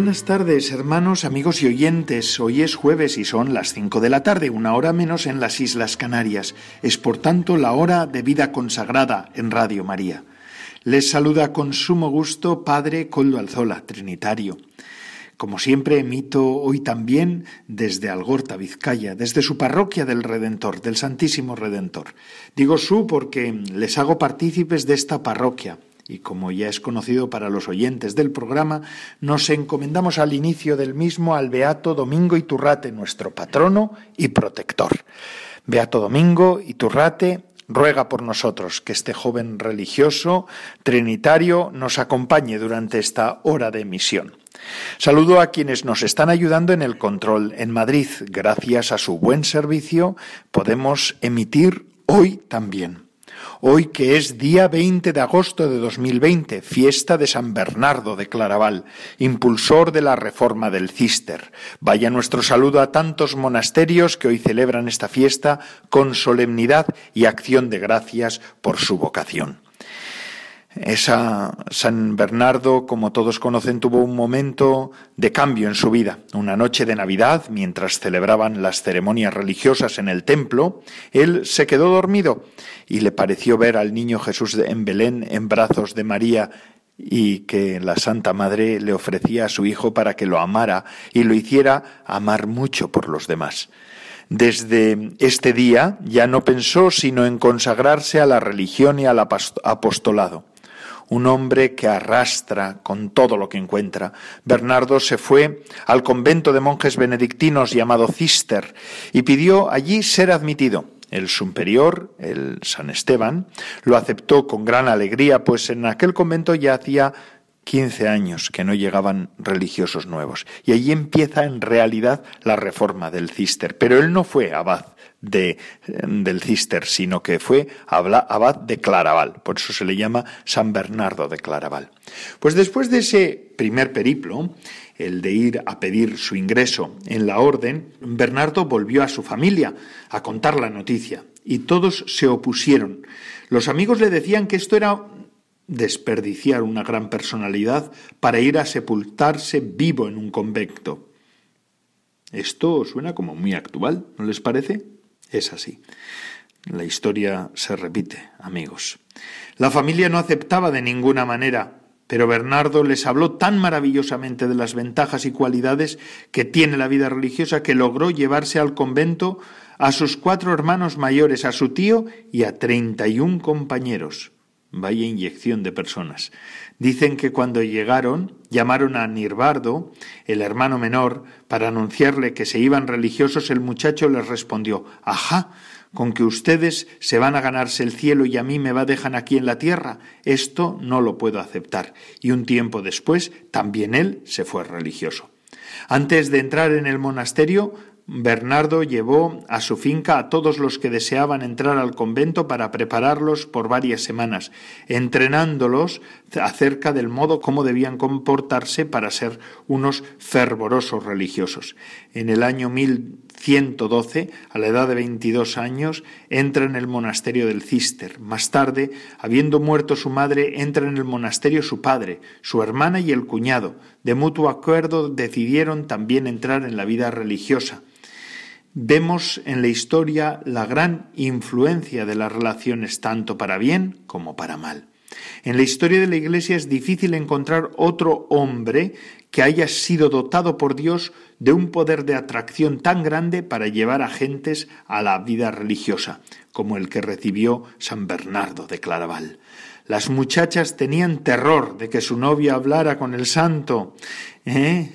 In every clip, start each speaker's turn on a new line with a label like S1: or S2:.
S1: Buenas tardes, hermanos, amigos y oyentes. Hoy es jueves y son las cinco de la tarde, una hora menos en las Islas Canarias. Es por tanto la hora de vida consagrada en Radio María. Les saluda con sumo gusto Padre Coldo Alzola, Trinitario. Como siempre, emito hoy también desde Algorta, Vizcaya, desde su parroquia del Redentor, del Santísimo Redentor. Digo su porque les hago partícipes de esta parroquia y como ya es conocido para los oyentes del programa, nos encomendamos al inicio del mismo al Beato Domingo Iturrate, nuestro patrono y protector. Beato Domingo Iturrate, ruega por nosotros que este joven religioso trinitario nos acompañe durante esta hora de misión. Saludo a quienes nos están ayudando en el control en Madrid. Gracias a su buen servicio podemos emitir hoy también hoy que es día 20 de agosto de 2020, fiesta de San Bernardo de Claraval, impulsor de la reforma del Cister. Vaya nuestro saludo a tantos monasterios que hoy celebran esta fiesta con solemnidad y acción de gracias por su vocación. Esa San Bernardo, como todos conocen, tuvo un momento de cambio en su vida. Una noche de Navidad, mientras celebraban las ceremonias religiosas en el templo, él se quedó dormido y le pareció ver al niño Jesús en Belén en brazos de María y que la Santa Madre le ofrecía a su hijo para que lo amara y lo hiciera amar mucho por los demás. Desde este día ya no pensó sino en consagrarse a la religión y al apostolado un hombre que arrastra con todo lo que encuentra. Bernardo se fue al convento de monjes benedictinos llamado Cister y pidió allí ser admitido. El superior, el San Esteban, lo aceptó con gran alegría, pues en aquel convento ya hacía 15 años que no llegaban religiosos nuevos. Y allí empieza en realidad la reforma del Cister. Pero él no fue abad de, del Cister, sino que fue abad de Claraval. Por eso se le llama San Bernardo de Claraval. Pues después de ese primer periplo, el de ir a pedir su ingreso en la orden, Bernardo volvió a su familia a contar la noticia y todos se opusieron. Los amigos le decían que esto era desperdiciar una gran personalidad para ir a sepultarse vivo en un convento. Esto suena como muy actual, ¿no les parece? Es así. La historia se repite, amigos. La familia no aceptaba de ninguna manera, pero Bernardo les habló tan maravillosamente de las ventajas y cualidades que tiene la vida religiosa que logró llevarse al convento a sus cuatro hermanos mayores, a su tío y a treinta y un compañeros. Vaya inyección de personas. Dicen que cuando llegaron, llamaron a Nirbardo, el hermano menor, para anunciarle que se iban religiosos, el muchacho les respondió Ajá, con que ustedes se van a ganarse el cielo y a mí me va dejan aquí en la tierra. Esto no lo puedo aceptar. Y un tiempo después, también él se fue religioso. Antes de entrar en el monasterio, Bernardo llevó a su finca a todos los que deseaban entrar al convento para prepararlos por varias semanas, entrenándolos acerca del modo cómo debían comportarse para ser unos fervorosos religiosos. En el año 1112, a la edad de 22 años, entra en el monasterio del Cister. Más tarde, habiendo muerto su madre, entra en el monasterio su padre, su hermana y el cuñado. De mutuo acuerdo decidieron también entrar en la vida religiosa Vemos en la historia la gran influencia de las relaciones tanto para bien como para mal. En la historia de la Iglesia es difícil encontrar otro hombre que haya sido dotado por Dios de un poder de atracción tan grande para llevar a gentes a la vida religiosa, como el que recibió San Bernardo de Claraval. Las muchachas tenían terror de que su novia hablara con el santo. ¿Eh?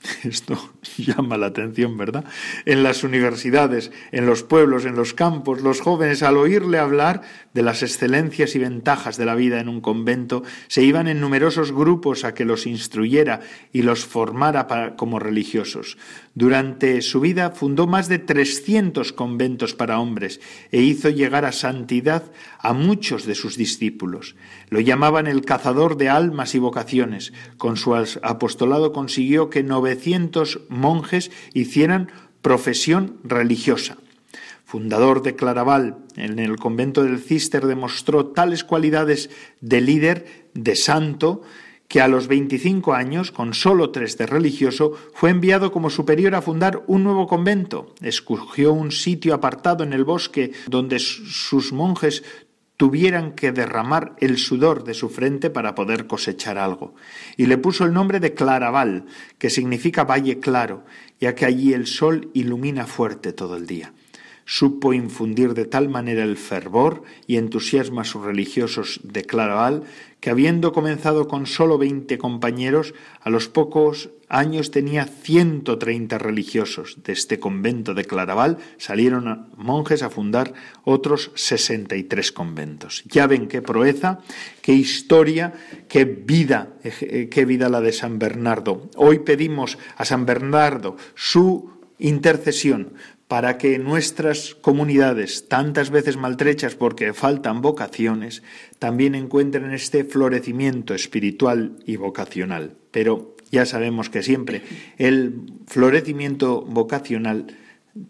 S1: Esto llama la atención, ¿verdad? En las universidades, en los pueblos, en los campos, los jóvenes al oírle hablar de las excelencias y ventajas de la vida en un convento, se iban en numerosos grupos a que los instruyera y los formara como religiosos. Durante su vida fundó más de 300 conventos para hombres e hizo llegar a santidad a muchos de sus discípulos. Lo llamaban el cazador de almas y vocaciones. Con su apostolado consiguió que 900 monjes hicieran profesión religiosa fundador de Claraval, en el convento del Cister demostró tales cualidades de líder, de santo, que a los 25 años, con solo tres de religioso, fue enviado como superior a fundar un nuevo convento. Escogió un sitio apartado en el bosque donde sus monjes tuvieran que derramar el sudor de su frente para poder cosechar algo. Y le puso el nombre de Claraval, que significa valle claro, ya que allí el sol ilumina fuerte todo el día supo infundir de tal manera el fervor y entusiasmo a sus religiosos de Claraval que habiendo comenzado con sólo veinte compañeros, a los pocos años tenía ciento treinta religiosos. De este convento de Claraval salieron monjes a fundar otros sesenta y tres conventos. Ya ven qué proeza, qué historia, qué vida, eh, qué vida la de San Bernardo. Hoy pedimos a San Bernardo su intercesión para que nuestras comunidades, tantas veces maltrechas porque faltan vocaciones, también encuentren este florecimiento espiritual y vocacional. Pero ya sabemos que siempre el florecimiento vocacional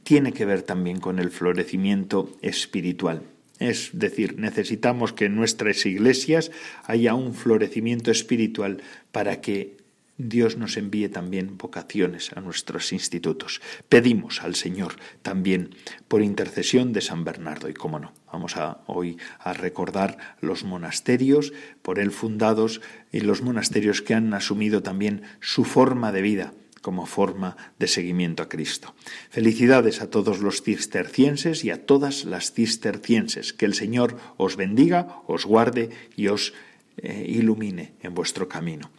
S1: tiene que ver también con el florecimiento espiritual. Es decir, necesitamos que en nuestras iglesias haya un florecimiento espiritual para que Dios nos envíe también vocaciones a nuestros institutos. Pedimos al Señor también por intercesión de San Bernardo y cómo no. Vamos a, hoy a recordar los monasterios por él fundados y los monasterios que han asumido también su forma de vida como forma de seguimiento a Cristo. Felicidades a todos los cistercienses y a todas las cistercienses. Que el Señor os bendiga, os guarde y os eh, ilumine en vuestro camino.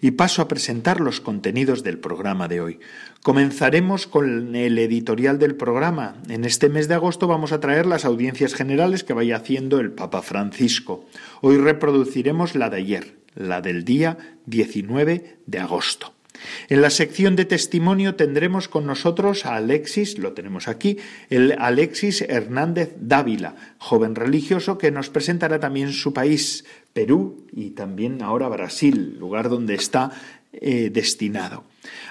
S1: Y paso a presentar los contenidos del programa de hoy. Comenzaremos con el editorial del programa. En este mes de agosto vamos a traer las audiencias generales que vaya haciendo el Papa Francisco. Hoy reproduciremos la de ayer, la del día 19 de agosto. En la sección de testimonio tendremos con nosotros a Alexis, lo tenemos aquí, el Alexis Hernández Dávila, joven religioso que nos presentará también su país, Perú, y también ahora Brasil, lugar donde está eh, destinado.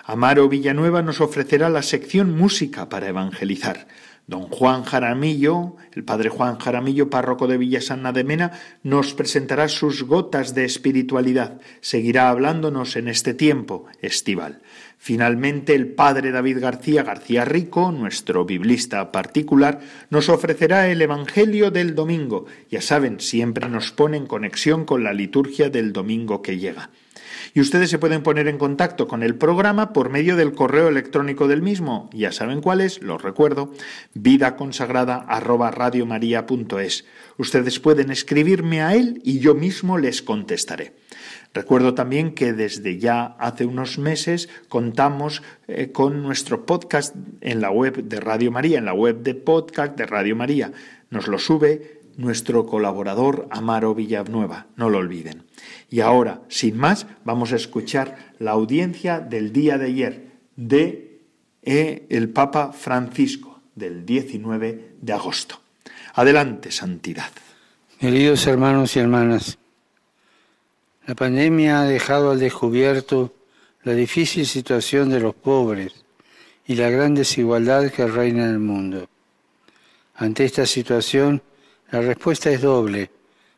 S1: Amaro Villanueva nos ofrecerá la sección música para evangelizar. Don Juan Jaramillo, el padre Juan Jaramillo, párroco de Villasana de Mena, nos presentará sus gotas de espiritualidad. Seguirá hablándonos en este tiempo estival. Finalmente, el padre David García García Rico, nuestro biblista particular, nos ofrecerá el Evangelio del domingo. Ya saben, siempre nos pone en conexión con la liturgia del domingo que llega. Y ustedes se pueden poner en contacto con el programa por medio del correo electrónico del mismo. Ya saben cuál es, los recuerdo, vidaconsagrada@radiomaria.es. Ustedes pueden escribirme a él y yo mismo les contestaré. Recuerdo también que desde ya hace unos meses contamos eh, con nuestro podcast en la web de Radio María, en la web de podcast de Radio María. Nos lo sube nuestro colaborador Amaro Villanueva, no lo olviden. Y ahora, sin más, vamos a escuchar la audiencia del día de ayer de eh, el Papa Francisco, del 19 de agosto. Adelante, santidad.
S2: Queridos hermanos y hermanas, la pandemia ha dejado al descubierto la difícil situación de los pobres y la gran desigualdad que reina en el mundo. Ante esta situación, la respuesta es doble.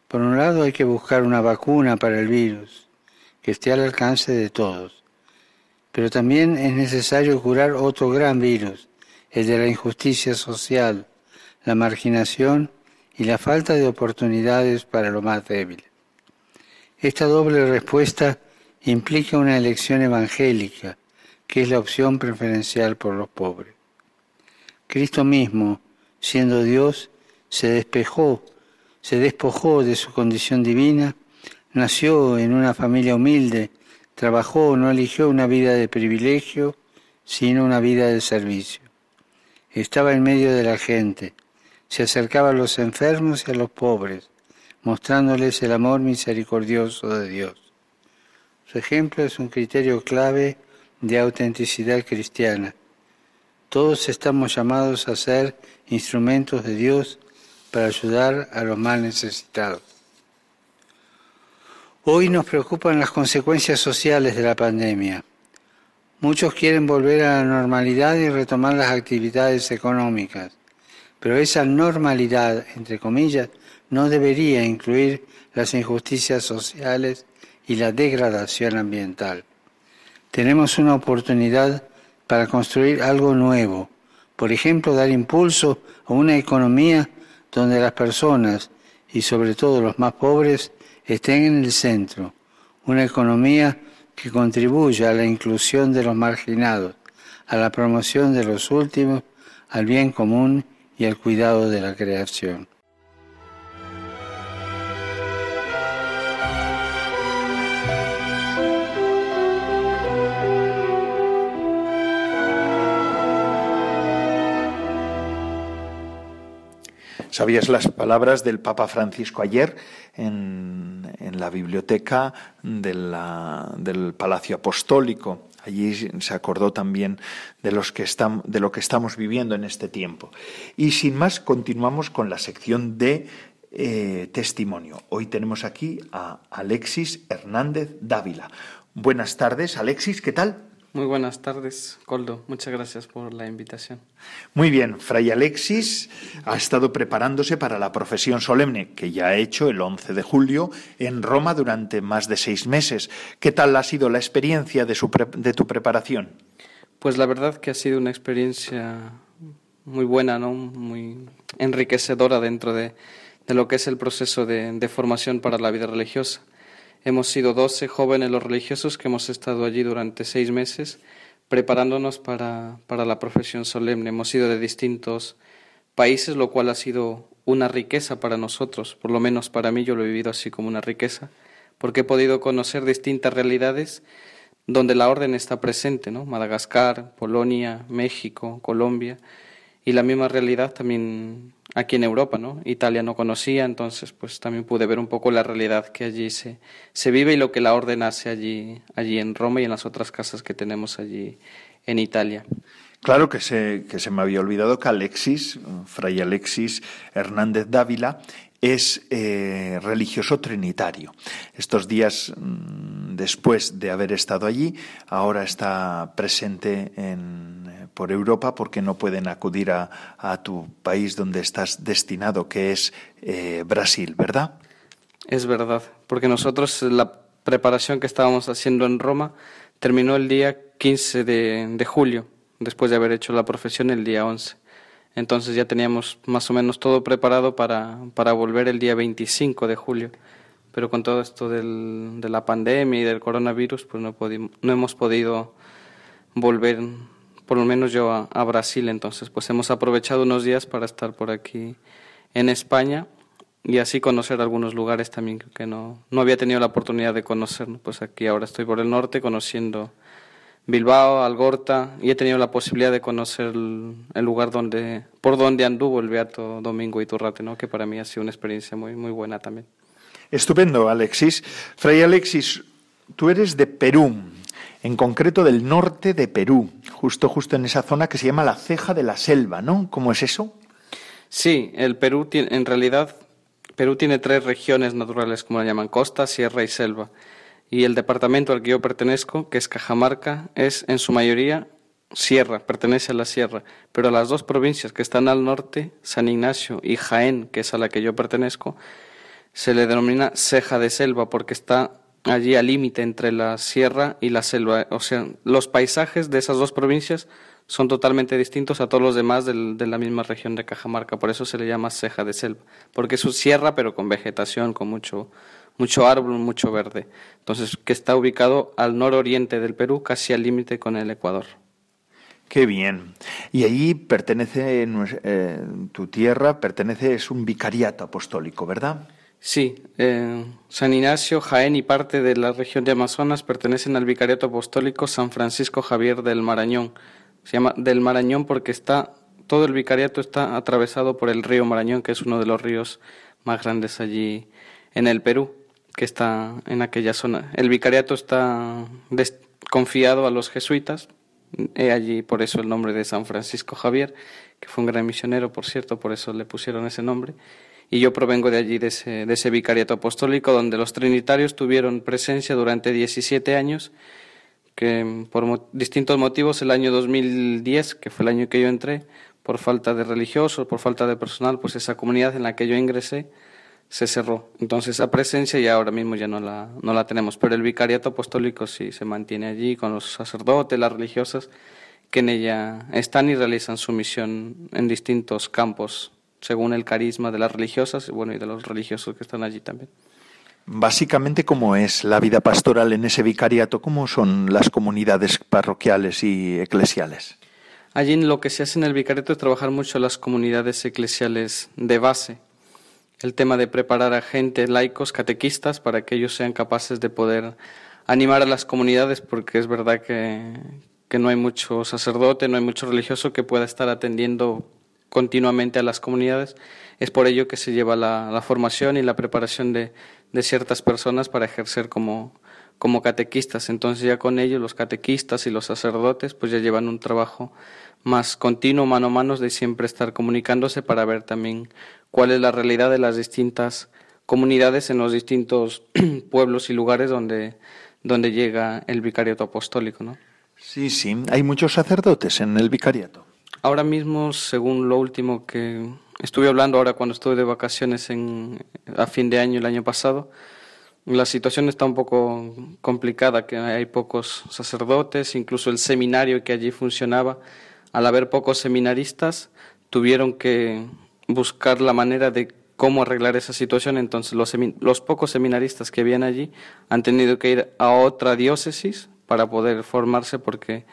S2: Por un lado hay que buscar una vacuna para el virus que esté al alcance de todos. Pero también es necesario curar otro gran virus, el de la injusticia social, la marginación y la falta de oportunidades para lo más débil. Esta doble respuesta implica una elección evangélica, que es la opción preferencial por los pobres. Cristo mismo, siendo Dios, se despejó, se despojó de su condición divina, nació en una familia humilde, trabajó, no eligió una vida de privilegio, sino una vida de servicio. Estaba en medio de la gente, se acercaba a los enfermos y a los pobres, mostrándoles el amor misericordioso de Dios. Su ejemplo es un criterio clave de autenticidad cristiana. Todos estamos llamados a ser instrumentos de Dios para ayudar a los más necesitados. Hoy nos preocupan las consecuencias sociales de la pandemia. Muchos quieren volver a la normalidad y retomar las actividades económicas, pero esa normalidad, entre comillas, no debería incluir las injusticias sociales y la degradación ambiental. Tenemos una oportunidad para construir algo nuevo, por ejemplo, dar impulso a una economía donde las personas, y sobre todo los más pobres, estén en el centro, una economía que contribuya a la inclusión de los marginados, a la promoción de los últimos, al bien común y al cuidado de la creación.
S1: ¿Sabías las palabras del Papa Francisco ayer en, la biblioteca del Palacio Apostólico? Allí se acordó también de, los que de lo que estamos viviendo en este tiempo. Y sin más, continuamos con la sección de eh, testimonio. Hoy tenemos aquí a Alexis Hernández Dávila. Buenas tardes, Alexis, ¿qué tal?
S3: Muy buenas tardes, Coldo. Muchas gracias por la invitación.
S1: Muy bien, Fray Alexis ha estado preparándose para la profesión solemne que ya ha hecho el 11 de julio en Roma durante más de seis meses. ¿Qué tal ha sido la experiencia de, su de tu preparación?
S3: Pues la verdad que ha sido una experiencia muy buena, ¿no? muy enriquecedora dentro de, lo que es el proceso de formación para la vida religiosa. Hemos sido doce jóvenes los religiosos que hemos estado allí durante seis meses preparándonos para, para la profesión solemne. Hemos sido de distintos países, lo cual ha sido una riqueza para nosotros, por lo menos para mí yo lo he vivido así como una riqueza, porque he podido conocer distintas realidades donde la orden está presente, ¿no? Madagascar, Polonia, México, Colombia, y la misma realidad también aquí en Europa, ¿no? Italia no conocía, entonces pues también pude ver un poco la realidad que allí se, se vive y lo que la orden hace allí, allí en Roma y en las otras casas que tenemos allí en Italia.
S1: Claro que se, que se me había olvidado que Alexis, Fray Alexis Hernández Dávila, es eh, religioso trinitario. Estos días mm, después de haber estado allí, ahora está presente en, eh, por Europa porque no pueden acudir a, tu país donde estás destinado, que es eh, Brasil, ¿verdad?
S3: Es verdad, porque nosotros la preparación que estábamos haciendo en Roma terminó el día 15 de, de julio, después de haber hecho la profesión el día 11. Entonces ya teníamos más o menos todo preparado para, para volver el día 25 de julio. Pero con todo esto del, de la pandemia y del coronavirus, pues no, no hemos podido volver, por lo menos yo, a, a, Brasil. Entonces, pues hemos aprovechado unos días para estar por aquí en España y así conocer algunos lugares también que no, no había tenido la oportunidad de conocer. Pues aquí ahora estoy por el norte conociendo Bilbao, Algorta, y he tenido la posibilidad de conocer el, lugar donde, por donde anduvo el Beato Domingo Iturrate, ¿no? que para mí ha sido una experiencia muy, muy buena también.
S1: Estupendo, Alexis. Fray Alexis, tú eres de Perú, en concreto del norte de Perú, justo, justo en esa zona que se llama la ceja de la selva, ¿no? ¿Cómo es eso?
S3: Sí, el Perú tiene, en realidad, Perú tiene tres regiones naturales, como la llaman, costa, sierra y selva y el departamento al que yo pertenezco, que es Cajamarca, es en su mayoría sierra, pertenece a la sierra, pero las dos provincias que están al norte, San Ignacio y Jaén, que es a la que yo pertenezco, se le denomina ceja de selva porque está allí al límite entre la sierra y la selva. O sea, los paisajes de esas dos provincias son totalmente distintos a todos los demás de la misma región de Cajamarca, por eso se le llama ceja de selva, porque es su sierra pero con vegetación, con mucho mucho árbol, mucho verde. Entonces, que está ubicado al nororiente del Perú, casi al límite con el Ecuador.
S1: Qué bien. Y allí pertenece, eh, tu tierra pertenece, es un vicariato apostólico, ¿verdad?
S3: Sí, eh, San Ignacio, Jaén y parte de la región de Amazonas pertenecen al vicariato apostólico San Francisco Javier del Marañón. Se llama del Marañón porque está, todo el vicariato está atravesado por el río Marañón, que es uno de los ríos más grandes allí en el Perú que está en aquella zona. El vicariato está confiado a los jesuitas. He allí por eso el nombre de San Francisco Javier, que fue un gran misionero, por cierto, por eso le pusieron ese nombre. Y yo provengo de allí, de ese, vicariato apostólico, donde los trinitarios tuvieron presencia durante 17 años, que por distintos motivos el año 2010, que fue el año que yo entré, por falta de religiosos, por falta de personal, pues esa comunidad en la que yo ingresé se cerró. Entonces esa presencia ya ahora mismo ya no la, no la tenemos, pero el vicariato apostólico sí se mantiene allí con los sacerdotes, las religiosas que en ella están y realizan su misión en distintos campos, según el carisma de las religiosas bueno, y de los religiosos que están allí también.
S1: Básicamente, ¿cómo es la vida pastoral en ese vicariato? ¿Cómo son las comunidades parroquiales y eclesiales?
S3: Allí lo que se hace en el vicariato es trabajar mucho las comunidades eclesiales de base, el tema de preparar a gente, laicos, catequistas, para que ellos sean capaces de poder animar a las comunidades, porque es verdad que, que no hay mucho sacerdote, no hay mucho religioso que pueda estar atendiendo continuamente a las comunidades. Es por ello que se lleva la, la formación y la preparación de, de, ciertas personas para ejercer como, como catequistas. Entonces ya con ellos los catequistas y los sacerdotes pues ya llevan un trabajo más continuo, mano a mano, de siempre estar comunicándose para ver también cuál es la realidad de las distintas comunidades en los distintos pueblos y lugares donde, donde llega el vicariato apostólico. ¿no?
S1: Sí, sí, hay muchos sacerdotes en el vicariato.
S3: Ahora mismo, según lo último que estuve hablando ahora cuando estuve de vacaciones en, a fin de año el año pasado, la situación está un poco complicada, que hay pocos sacerdotes, incluso el seminario que allí funcionaba, al haber pocos seminaristas, tuvieron que buscar la manera de cómo arreglar esa situación. Entonces los, los pocos seminaristas que habían allí han tenido que ir a otra diócesis para poder formarse porque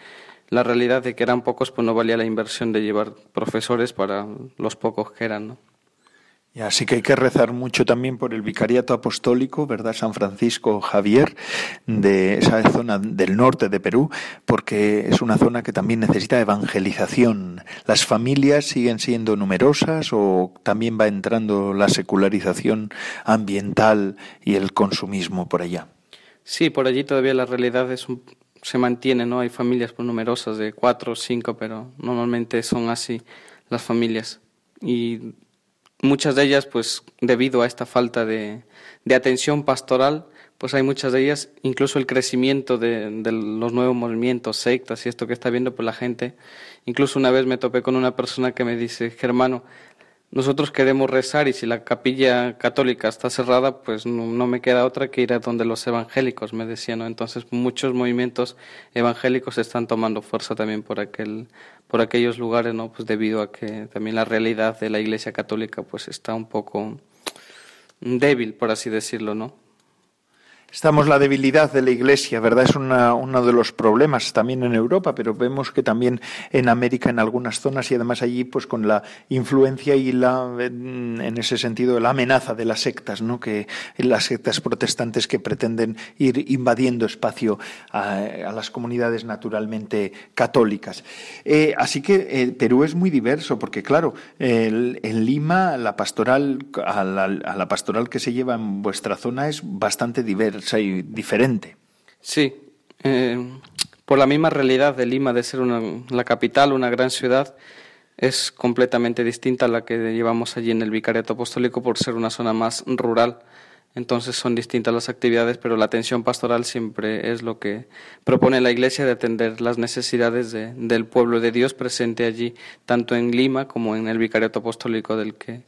S3: la realidad de que eran pocos pues no valía la inversión de llevar profesores para los pocos que eran. ¿no?
S1: Así que hay que rezar mucho también por el vicariato apostólico, ¿verdad? San Francisco Javier, de esa zona del norte de Perú, porque es una zona que también necesita evangelización. ¿Las familias siguen siendo numerosas o también va entrando la secularización ambiental y el consumismo por allá?
S3: Sí, por allí todavía la realidad es se mantiene, ¿no? Hay familias pues, numerosas de cuatro o cinco, pero normalmente son así las familias. Y muchas de ellas, pues debido a esta falta de, atención pastoral, pues hay muchas de ellas, incluso el crecimiento de, de, los nuevos movimientos, sectas y esto que está viendo pues la gente. Incluso una vez me topé con una persona que me dice, Germano, nosotros queremos rezar y si la capilla católica está cerrada, pues no, me queda otra que ir a donde los evangélicos, me decían, ¿no? Entonces muchos movimientos evangélicos están tomando fuerza también por aquel por aquellos lugares, ¿no? Pues debido a que también la realidad de la Iglesia católica pues está un poco débil, por así decirlo, ¿no?
S1: Estamos la debilidad de la Iglesia, ¿verdad? Es una, uno de los problemas también en Europa, pero vemos que también en América, en algunas zonas y además allí, pues con la influencia y la, en ese sentido, la amenaza de las sectas, ¿no? Que las sectas protestantes que pretenden ir invadiendo espacio a, las comunidades naturalmente católicas. Eh, así que eh, Perú es muy diverso, porque claro, en Lima la pastoral, a la, a la pastoral que se lleva en vuestra zona es bastante diversa diferente.
S3: Sí, eh, por la misma realidad de Lima de ser una, la capital, una gran ciudad, es completamente distinta a la que llevamos allí en el Vicariato Apostólico por ser una zona más rural. Entonces son distintas las actividades, pero la atención pastoral siempre es lo que propone la Iglesia de atender las necesidades de, del pueblo de Dios presente allí, tanto en Lima como en el Vicariato Apostólico del que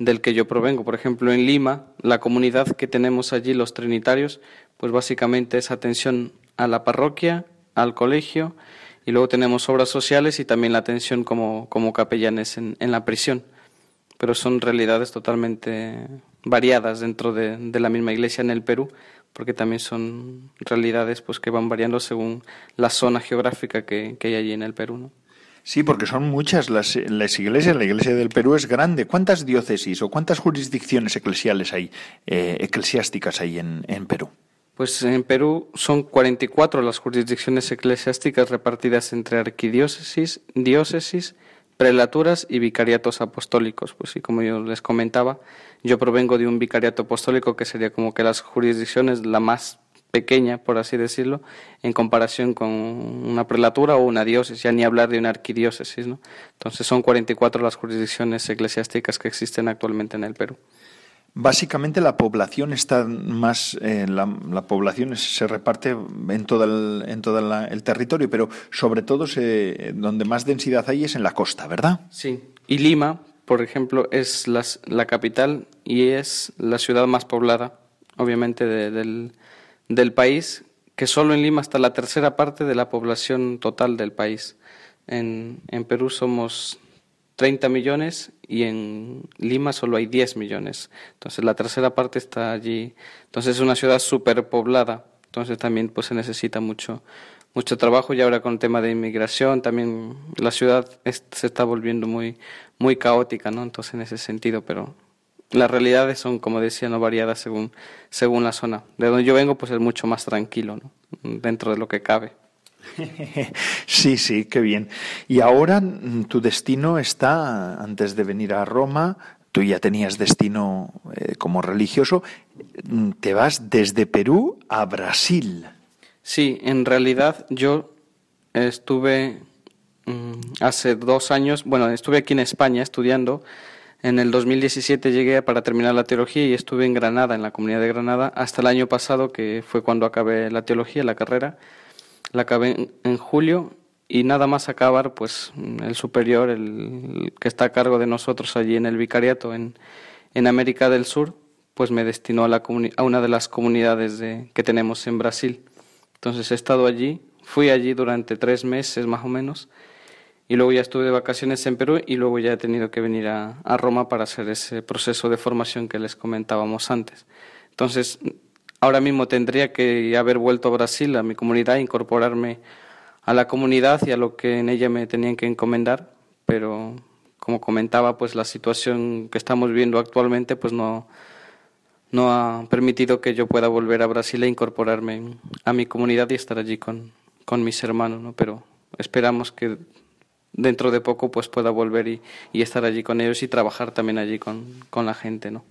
S3: del que yo provengo. Por ejemplo, en Lima, la comunidad que tenemos allí, los trinitarios, pues básicamente es atención a la parroquia, al colegio, y luego tenemos obras sociales y también la atención como, como capellanes en, en la prisión. Pero son realidades totalmente variadas dentro de, de, la misma iglesia en el Perú, porque también son realidades pues que van variando según la zona geográfica que, que hay allí en el Perú. ¿no?
S1: Sí, porque son muchas las, las, iglesias. La iglesia del Perú es grande. ¿Cuántas diócesis o cuántas jurisdicciones eclesiales hay, eh, eclesiásticas hay en, en, Perú?
S3: Pues en Perú son 44 las jurisdicciones eclesiásticas repartidas entre arquidiócesis, diócesis, prelaturas y vicariatos apostólicos. Pues sí, como yo les comentaba, yo provengo de un vicariato apostólico que sería como que las jurisdicciones la más pequeña, por así decirlo, en comparación con una prelatura o una diócesis, ya ni hablar de una arquidiócesis, ¿no? Entonces son 44 las jurisdicciones eclesiásticas que existen actualmente en el Perú.
S1: Básicamente la población está más, eh, la, población se reparte en todo el, en todo el territorio, pero sobre todo se, donde más densidad hay es en la costa, ¿verdad?
S3: Sí. Y Lima, por ejemplo, es la capital y es la ciudad más poblada, obviamente, del, del país, que solo en Lima está la tercera parte de la población total del país. En, en Perú somos 30 millones y en Lima solo hay 10 millones. Entonces la tercera parte está allí. Entonces es una ciudad súper poblada. Entonces también pues se necesita mucho mucho trabajo y ahora con el tema de inmigración también la ciudad se está volviendo muy muy caótica, ¿no? Entonces en ese sentido, pero las realidades son como decía no variadas según según la zona. De donde yo vengo pues es mucho más tranquilo, ¿no? Dentro de lo que cabe.
S1: Sí, sí, qué bien. Y ahora mm, tu destino está, antes de venir a Roma, tú ya tenías destino eh, como religioso, mm, te vas desde Perú a Brasil.
S3: Sí, en realidad yo estuve mm, hace dos años, bueno, estuve aquí en España estudiando. En el 2017 llegué para terminar la teología y estuve en Granada, en la comunidad de Granada, hasta el año pasado, que fue cuando acabé la teología, la carrera la acabé en, julio y nada más acabar, pues el superior, el, que está a cargo de nosotros allí en el vicariato en, en América del Sur, pues me destinó a, una de las comunidades de, que tenemos en Brasil. Entonces he estado allí, fui allí durante tres meses más o menos, y luego ya estuve de vacaciones en Perú y luego ya he tenido que venir a, a Roma para hacer ese proceso de formación que les comentábamos antes. Entonces, Ahora mismo tendría que haber vuelto a Brasil, a mi comunidad, incorporarme a la comunidad y a lo que en ella me tenían que encomendar, pero como comentaba, pues la situación que estamos viendo actualmente pues no, no ha permitido que yo pueda volver a Brasil e incorporarme a mi comunidad y estar allí con, con mis hermanos, ¿no? Pero esperamos que dentro de poco pues pueda volver y, y estar allí con ellos y trabajar también allí con, con la gente, ¿no?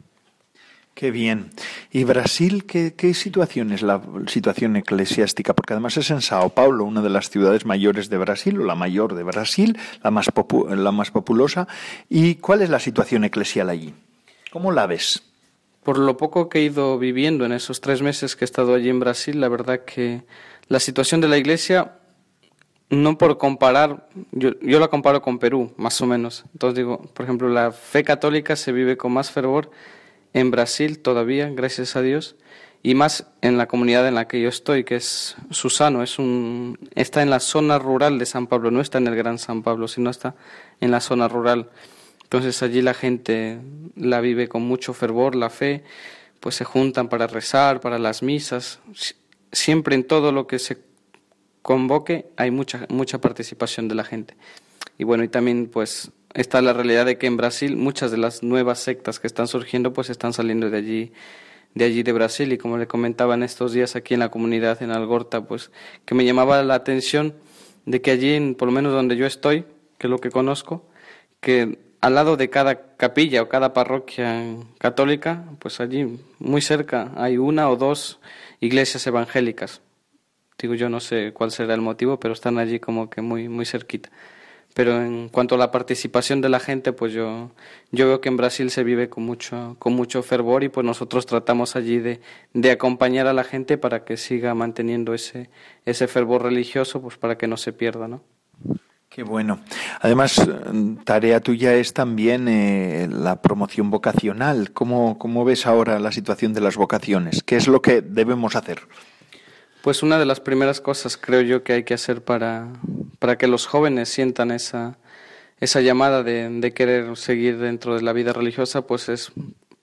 S1: Qué bien. ¿Y Brasil qué, situación es la situación eclesiástica? Porque además es en Sao Paulo, una de las ciudades mayores de Brasil, o la mayor de Brasil, la más, la más populosa. ¿Y cuál es la situación eclesial allí? ¿Cómo la ves?
S3: Por lo poco que he ido viviendo en esos tres meses que he estado allí en Brasil, la verdad que la situación de la iglesia, no por comparar, yo, yo la comparo con Perú, más o menos. Entonces digo, por ejemplo, la fe católica se vive con más fervor en Brasil todavía, gracias a Dios, y más en la comunidad en la que yo estoy, que es Susano, es un, está en la zona rural de San Pablo, no está en el Gran San Pablo, sino está en la zona rural. Entonces allí la gente la vive con mucho fervor, la fe, pues se juntan para rezar, para las misas, siempre en todo lo que se convoque hay mucha, mucha participación de la gente. Y bueno, y también pues está la realidad de que en Brasil muchas de las nuevas sectas que están surgiendo pues están saliendo de allí de allí de Brasil y como le comentaba en estos días aquí en la comunidad en Algorta pues que me llamaba la atención de que allí en, por lo menos donde yo estoy que es lo que conozco que al lado de cada capilla o cada parroquia católica pues allí muy cerca hay una o dos iglesias evangélicas digo yo no sé cuál será el motivo pero están allí como que muy muy cerquita pero en cuanto a la participación de la gente, pues yo, yo veo que en Brasil se vive con mucho, con mucho fervor y pues nosotros tratamos allí de, de acompañar a la gente para que siga manteniendo ese, ese fervor religioso, pues para que no se pierda, ¿no?
S1: Qué bueno. Además, tarea tuya es también eh, la promoción vocacional. ¿Cómo, ¿Cómo ves ahora la situación de las vocaciones? ¿Qué es lo que debemos hacer?
S3: Pues una de las primeras cosas creo yo que hay que hacer para, para que los jóvenes sientan esa, esa llamada de, de, querer seguir dentro de la vida religiosa, pues es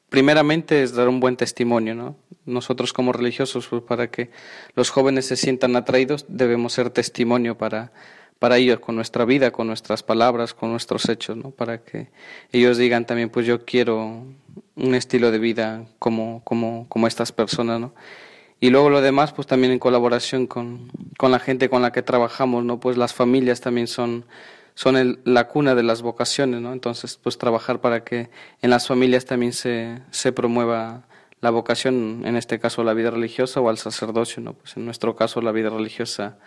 S3: primeramente es dar un buen testimonio, ¿no? Nosotros como religiosos, pues para que los jóvenes se sientan atraídos, debemos ser testimonio para, para ellos, con nuestra vida, con nuestras palabras, con nuestros hechos, ¿no? Para que ellos digan también, pues yo quiero un estilo de vida como, como, como estas personas, ¿no? Y luego lo demás, pues también en colaboración con, con la gente con la que trabajamos, ¿no? Pues las familias también son, son el, la cuna de las vocaciones, ¿no? Entonces, pues trabajar para que en las familias también se, se promueva la vocación, en este caso la vida religiosa o al sacerdocio, ¿no? Pues en nuestro caso la vida religiosa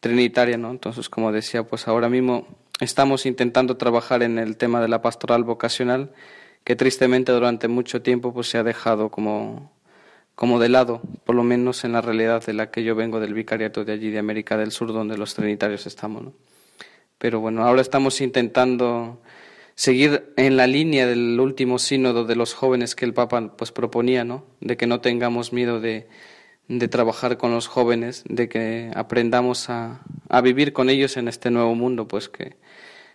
S3: trinitaria, ¿no? Entonces, como decía, pues ahora mismo estamos intentando trabajar en el tema de la pastoral vocacional, que tristemente durante mucho tiempo pues se ha dejado como, como de lado, por lo menos en la realidad de la que yo vengo del vicariato de allí de América del Sur, donde los trinitarios estamos, ¿no? Pero bueno, ahora estamos intentando seguir en la línea del último sínodo de los jóvenes que el Papa pues proponía, ¿no? De que no tengamos miedo de, de trabajar con los jóvenes, de que aprendamos a, a, vivir con ellos en este nuevo mundo, pues que,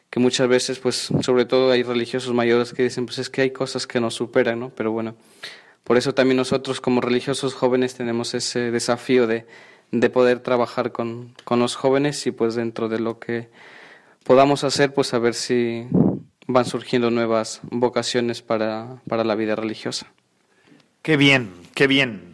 S3: que muchas veces, pues sobre todo hay religiosos mayores que dicen, pues es que hay cosas que nos superan, ¿no? Pero bueno, por eso también nosotros como religiosos jóvenes tenemos ese desafío de, de poder trabajar con, con los jóvenes y pues dentro de lo que podamos hacer, pues a ver si van surgiendo nuevas vocaciones para, para la vida religiosa.
S1: Qué bien, qué bien.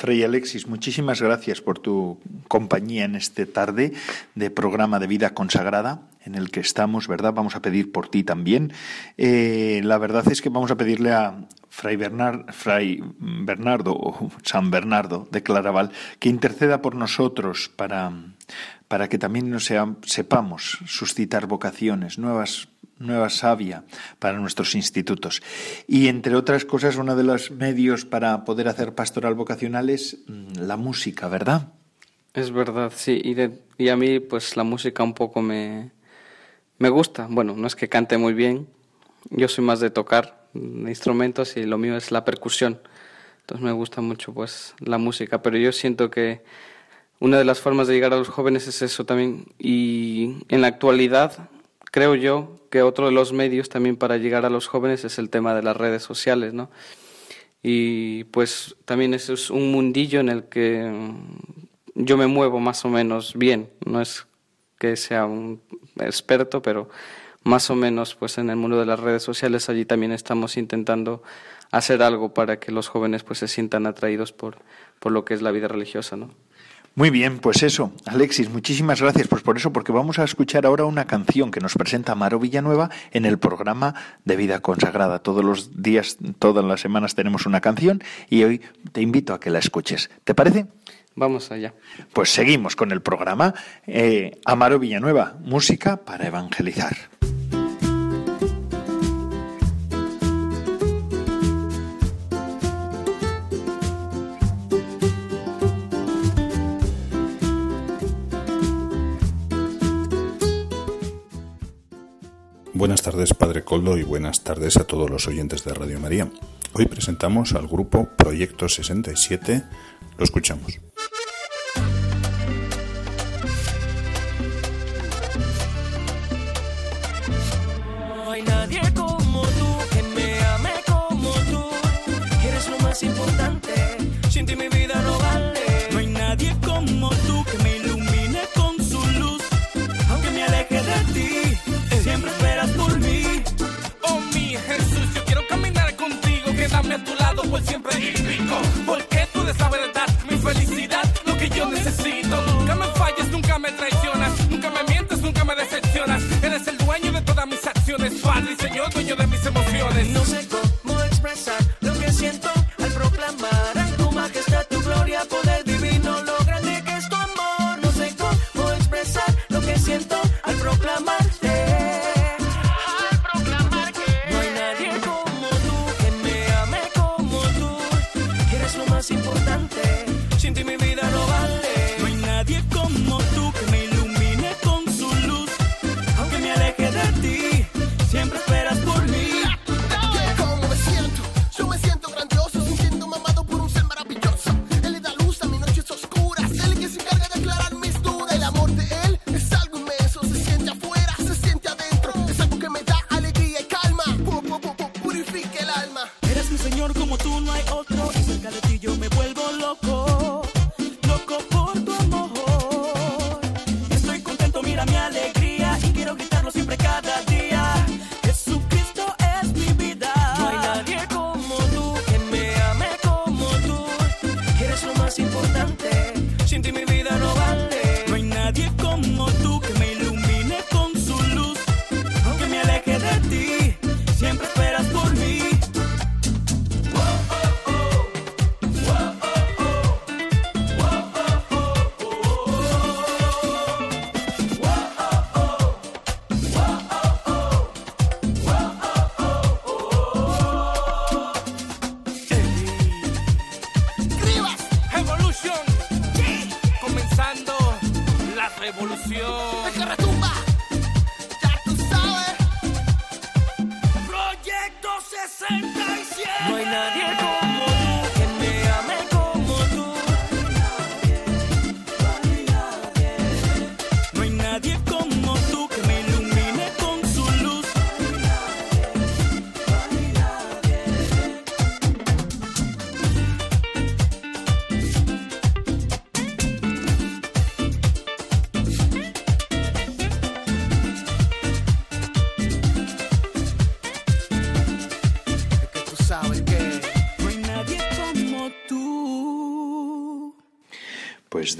S1: Fray Alexis, muchísimas gracias por tu compañía en este tarde de programa de vida consagrada en el que estamos, ¿verdad? Vamos a pedir por ti también. Eh, la verdad es que vamos a pedirle a Fray, Bernard, Fray Bernardo o San Bernardo de Claraval que interceda por nosotros para, para que también nos sepamos suscitar vocaciones, nuevas nueva savia para nuestros institutos. Y entre otras cosas, uno de los medios para poder hacer pastoral vocacional es mm, la música, ¿verdad?
S3: Es verdad, sí. Y, y a mí, pues la música un poco me, me gusta. Bueno, no es que cante muy bien, yo soy más de tocar instrumentos y lo mío es la percusión. Entonces me gusta mucho pues la música, pero yo siento que una de las formas de llegar a los jóvenes es eso también. Y en la actualidad creo yo que otro de los medios también para llegar a los jóvenes es el tema de las redes sociales, ¿no? Y pues también eso es un mundillo en el que mm, yo me muevo más o menos bien, no es que sea un experto, pero más o menos pues en el mundo de las redes sociales allí también estamos intentando hacer algo para que los jóvenes pues se sientan atraídos por, por lo que es la vida religiosa, ¿no?
S1: Muy bien, pues eso, Alexis, muchísimas gracias pues por eso, porque vamos a escuchar ahora una canción que nos presenta Maro Villanueva en el programa de Vida Consagrada. Todos los días, todas las semanas tenemos una canción y hoy te invito a que la escuches. ¿Te parece?
S3: Vamos allá.
S1: Pues seguimos con el programa eh, Amaro Villanueva, música para evangelizar.
S4: Buenas tardes, Padre Coldo, y buenas tardes a todos los oyentes de Radio María. Hoy presentamos al grupo Proyecto 67. Lo escuchamos.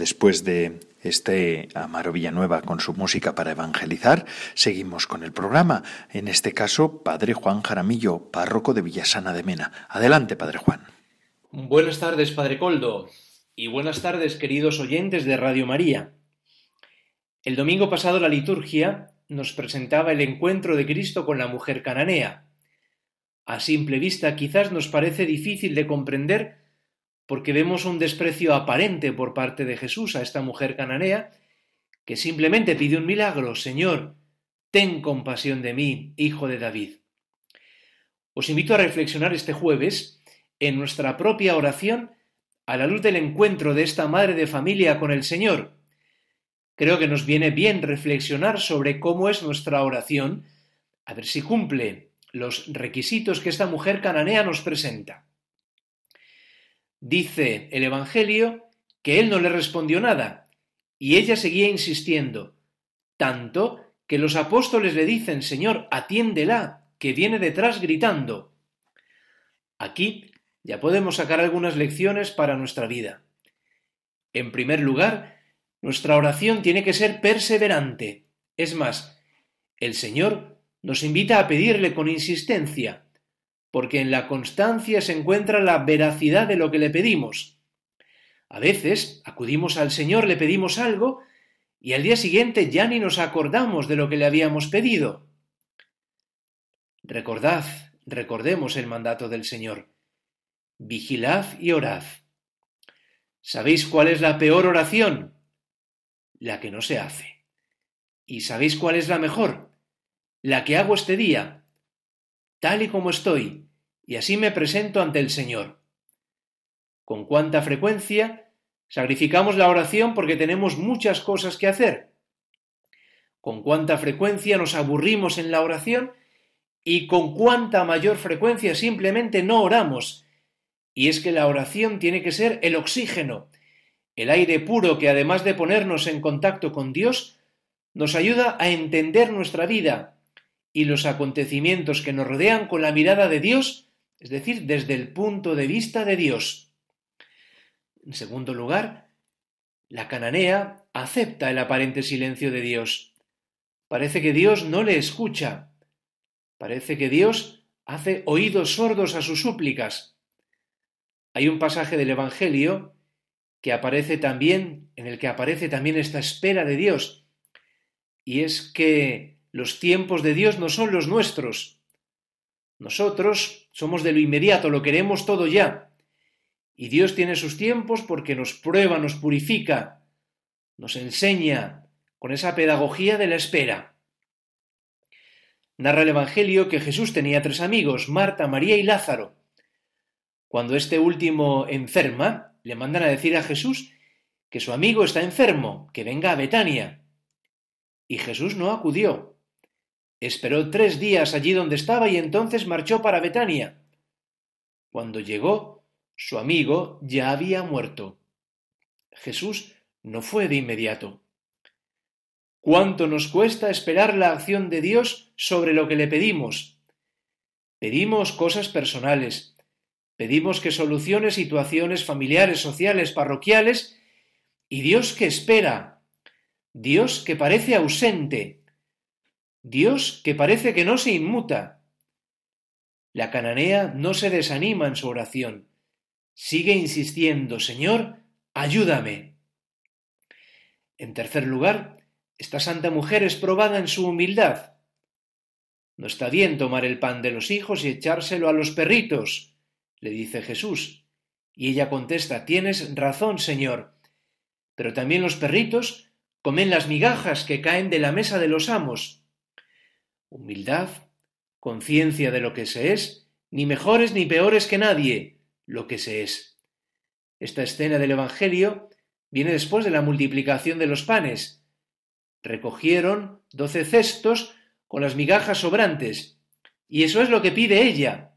S1: Después de este Amaro Villanueva con su música para evangelizar, seguimos con el programa. En este caso, Padre Juan Jaramillo, párroco de Villasana de Mena. Adelante, Padre Juan.
S5: Buenas tardes, Padre Coldo, y buenas tardes, queridos oyentes de Radio María. El domingo pasado la liturgia nos presentaba el encuentro de Cristo con la mujer cananea. A simple vista quizás nos parece difícil de comprender porque vemos un desprecio aparente por parte de Jesús a esta mujer cananea que simplemente pide un milagro, Señor, ten compasión de mí, hijo de David. Os invito a reflexionar este jueves en nuestra propia oración a la luz del encuentro de esta madre de familia con el Señor. Creo que nos viene bien reflexionar sobre cómo es nuestra oración, a ver si cumple los requisitos que esta mujer cananea nos presenta. Dice el Evangelio que él no le respondió nada, y ella seguía insistiendo, tanto que los apóstoles le dicen, Señor, atiéndela, que viene detrás gritando. Aquí ya podemos sacar algunas lecciones para nuestra vida. En primer lugar, nuestra oración tiene que ser perseverante. Es más, el Señor nos invita a pedirle con insistencia, porque en la constancia se encuentra la veracidad de lo que le pedimos. A veces acudimos al Señor, le pedimos algo, y al día siguiente ya ni nos acordamos de lo que le habíamos pedido. Recordad, recordemos el mandato del Señor. Vigilad y orad. ¿Sabéis cuál es la peor oración? La que no se hace. ¿Y sabéis cuál es la mejor? La que hago este día, tal y como estoy, y así me presento ante el Señor. ¿Con cuánta frecuencia sacrificamos la oración porque tenemos muchas cosas que hacer? ¿Con cuánta frecuencia nos aburrimos en la oración? ¿Y con cuánta mayor frecuencia simplemente no oramos? Y es que la oración tiene que ser el oxígeno, el aire puro que además de ponernos en contacto con Dios, nos ayuda a entender nuestra vida y los acontecimientos que nos rodean con la mirada de Dios, es decir, desde el punto de vista de Dios. En segundo lugar, la cananea acepta el aparente silencio de Dios. Parece que Dios no le escucha. Parece que Dios hace oídos sordos a sus súplicas. Hay un pasaje del Evangelio que aparece también, en el que aparece también esta espera de Dios, y es que los tiempos de Dios no son los nuestros. Nosotros somos de lo inmediato, lo queremos todo ya. Y Dios tiene sus tiempos porque nos prueba, nos purifica, nos enseña con esa pedagogía de la espera. Narra el Evangelio que Jesús tenía tres amigos, Marta, María y Lázaro. Cuando este último enferma, le mandan a decir a Jesús que su amigo está enfermo, que venga a Betania. Y Jesús no acudió. Esperó tres días allí donde estaba y entonces marchó para Betania. Cuando llegó, su amigo ya había muerto. Jesús no fue de inmediato. ¿Cuánto nos cuesta esperar la acción de Dios sobre lo que le pedimos? Pedimos cosas personales, pedimos que solucione situaciones familiares, sociales, parroquiales, y Dios que espera, Dios que parece ausente, Dios que parece que no se inmuta. La cananea no se desanima en su oración, sigue insistiendo, Señor, ayúdame. En tercer lugar, esta santa mujer es probada en su humildad. No está bien tomar el pan de los hijos y echárselo a los perritos, le dice Jesús. Y ella contesta, tienes razón, Señor, pero también los perritos comen las migajas que caen de la mesa de los amos. Humildad, conciencia de lo que se es, ni mejores ni peores que nadie, lo que se es. Esta escena del Evangelio viene después de la multiplicación de los panes. Recogieron doce cestos con las migajas sobrantes, y eso es lo que pide ella.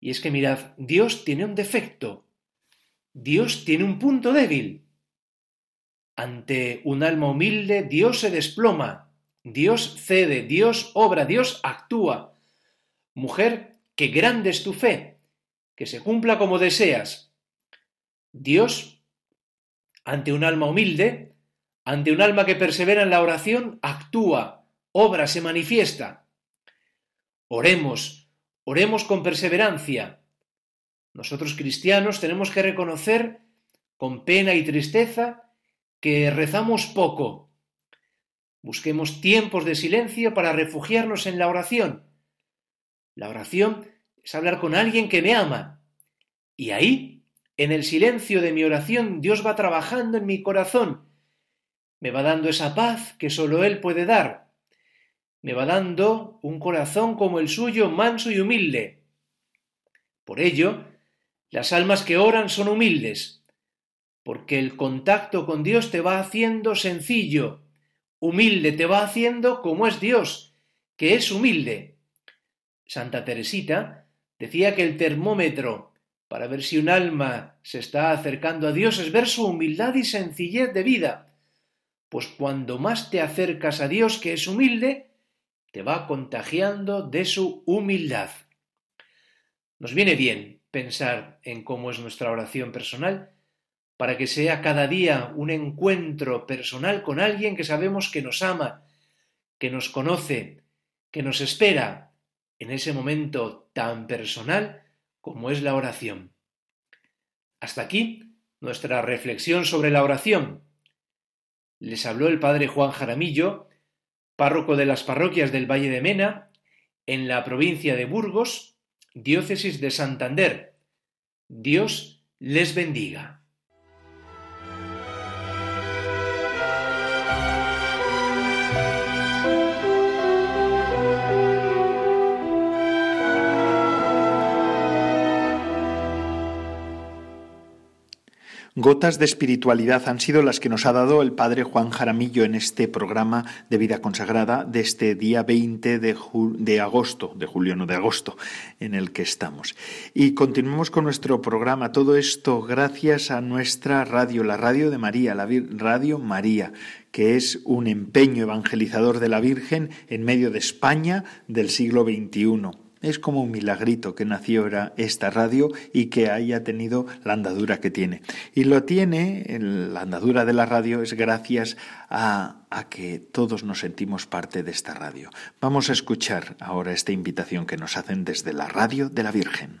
S5: Y es que mirad, Dios tiene un defecto. Dios tiene un punto débil. Ante un alma humilde, Dios se desploma, Dios cede, Dios obra, Dios actúa. Mujer, qué grande es tu fe, que se cumpla como deseas. Dios, ante un alma humilde, ante un alma que persevera en la oración, actúa, obra, se manifiesta. Oremos, oremos con perseverancia. Nosotros cristianos tenemos que reconocer con pena y tristeza que rezamos poco. Busquemos tiempos de silencio para refugiarnos en la oración. La oración es hablar con alguien que me ama. Y ahí, en el silencio de mi oración, Dios va trabajando en mi corazón. Me va dando esa paz que solo Él puede dar. Me va dando un corazón como el suyo, manso y humilde. Por ello, las almas que oran son humildes, porque el contacto con Dios te va haciendo sencillo, humilde, te va haciendo como es Dios, que es humilde. Santa Teresita decía que el termómetro para ver si un alma se está acercando a Dios es ver su humildad y sencillez de vida. Pues cuando más te acercas a Dios, que es humilde, te va contagiando de su humildad. Nos viene bien pensar en cómo es nuestra oración personal para que sea cada día un encuentro personal con alguien que sabemos que nos ama, que nos conoce, que nos espera en ese momento tan personal como es la oración. Hasta aquí nuestra reflexión sobre la oración. Les habló el padre Juan Jaramillo, párroco de las parroquias del Valle de Mena, en la provincia de Burgos, Diócesis de Santander. Dios les bendiga.
S1: Gotas de espiritualidad han sido las que nos ha dado el padre Juan Jaramillo en este programa de vida consagrada de este día 20 de, de, agosto, de julio, no de agosto, en el que estamos. Y continuemos con nuestro programa. Todo esto gracias a nuestra radio, la Radio de María, la Radio María, que es un empeño evangelizador de la Virgen en medio de España del siglo XXI es como un milagrito que nació esta radio y que haya tenido la andadura que tiene. Y lo tiene, la andadura de la radio es gracias a, a que todos nos sentimos parte de esta radio. Vamos a escuchar ahora esta invitación que nos hacen desde la radio de la Virgen.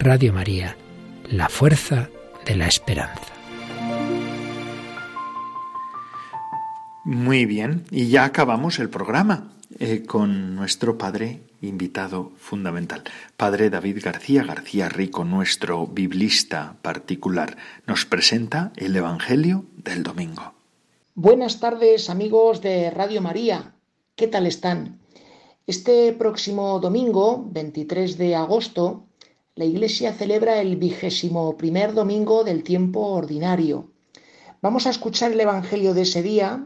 S6: Radio María, la fuerza de la esperanza.
S1: Muy bien, y ya acabamos el programa eh, con nuestro padre invitado fundamental, padre David García García Rico, nuestro biblista particular. Nos presenta el Evangelio del domingo.
S7: Buenas tardes amigos de Radio María, ¿qué tal están? Este próximo domingo, 23 de agosto, la Iglesia celebra el vigésimo primer domingo del tiempo ordinario. Vamos a escuchar el Evangelio de ese día,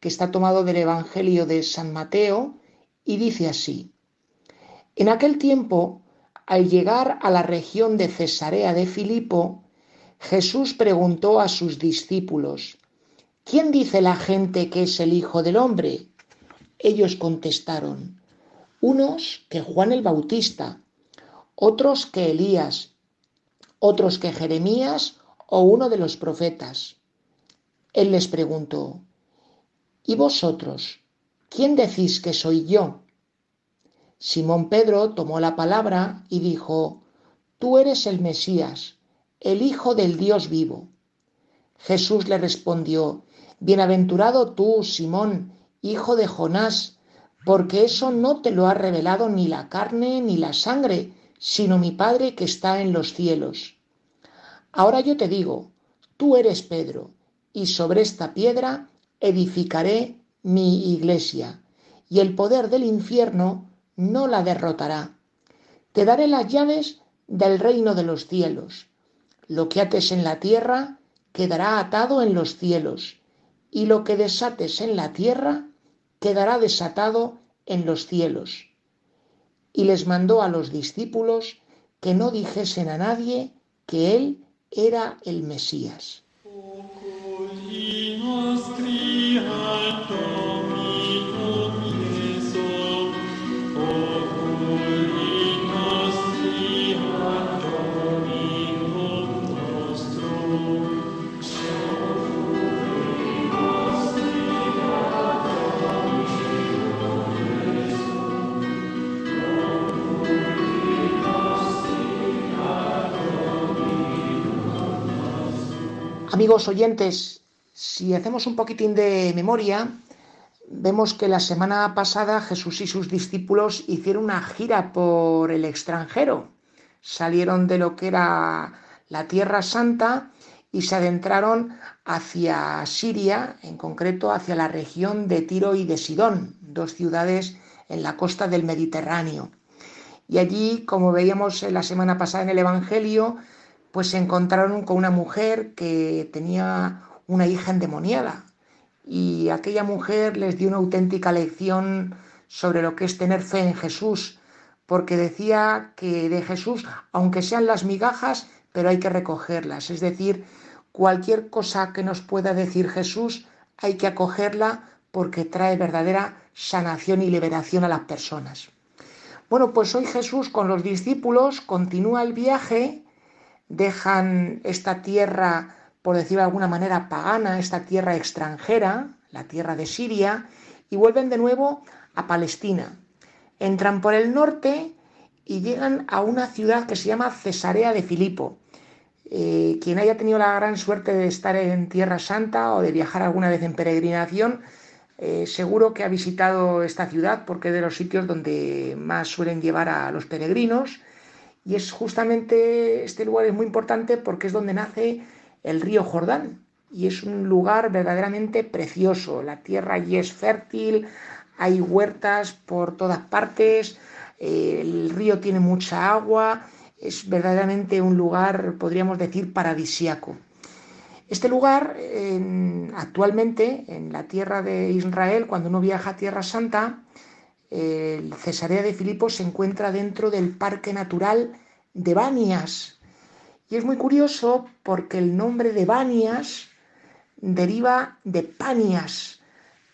S7: que está tomado del Evangelio de San Mateo, y dice así. En aquel tiempo, al llegar a la región de Cesarea de Filipo, Jesús preguntó a sus discípulos, ¿quién dice la gente que es el Hijo del Hombre? Ellos contestaron, unos que Juan el Bautista, otros que Elías, otros que Jeremías o uno de los profetas. Él les preguntó, ¿y vosotros? ¿quién decís que soy yo? Simón Pedro tomó la palabra y dijo, Tú eres el Mesías, el Hijo del Dios vivo. Jesús le respondió, Bienaventurado tú, Simón, hijo de Jonás, porque eso no te lo ha revelado ni la carne ni la sangre, sino mi Padre que está en los cielos. Ahora yo te digo, tú eres Pedro, y sobre esta piedra edificaré mi iglesia, y el poder del infierno no la derrotará. Te daré las llaves del reino de los cielos. Lo que ates en la tierra quedará atado en los cielos, y lo que desates en la tierra quedará desatado en los cielos. Y les mandó a los discípulos que no dijesen a nadie que él era el Mesías. Amigos oyentes, si hacemos un poquitín de memoria, vemos que la semana pasada Jesús y sus discípulos hicieron una gira por el extranjero. Salieron de lo que era la Tierra Santa y se adentraron hacia Siria, en concreto hacia la región de Tiro y de Sidón, dos ciudades en la costa del Mediterráneo. Y allí, como veíamos la semana pasada en el Evangelio, pues se encontraron con una mujer que tenía una hija endemoniada y aquella mujer les dio una auténtica lección sobre lo que es tener fe en Jesús, porque decía que de Jesús, aunque sean las migajas, pero hay que recogerlas, es decir, cualquier cosa que nos pueda decir Jesús, hay que acogerla porque trae verdadera sanación y liberación a las personas. Bueno, pues hoy Jesús con los discípulos continúa el viaje dejan esta tierra, por decirlo de alguna manera, pagana, esta tierra extranjera, la tierra de Siria, y vuelven de nuevo a Palestina. Entran por el norte y llegan a una ciudad que se llama Cesarea de Filipo. Eh, quien haya tenido la gran suerte de estar en Tierra Santa o de viajar alguna vez en peregrinación, eh, seguro que ha visitado esta ciudad porque es de los sitios donde más suelen llevar a los peregrinos y es justamente este lugar es muy importante porque es donde nace el río Jordán. Y es un lugar verdaderamente precioso. La tierra allí es fértil, hay huertas por todas partes, el río tiene mucha agua, es verdaderamente un lugar, podríamos decir, paradisiaco. Este lugar, actualmente, en la tierra de Israel, cuando uno viaja a Tierra Santa, el Cesarea de Filipo se encuentra dentro del Parque Natural de Banias. Y es muy curioso porque el nombre de Banias deriva de Panias.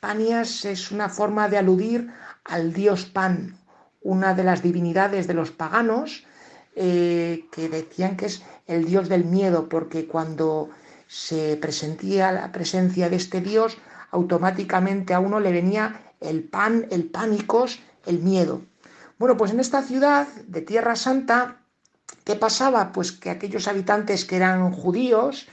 S7: Panias es una forma de aludir al dios Pan, una de las divinidades de los paganos, eh, que decían que es el dios del miedo, porque cuando se presentía la presencia de este dios, automáticamente a uno le venía el pan, el pánicos, el miedo. Bueno, pues en esta ciudad de Tierra Santa, ¿qué pasaba? Pues que aquellos habitantes que eran judíos,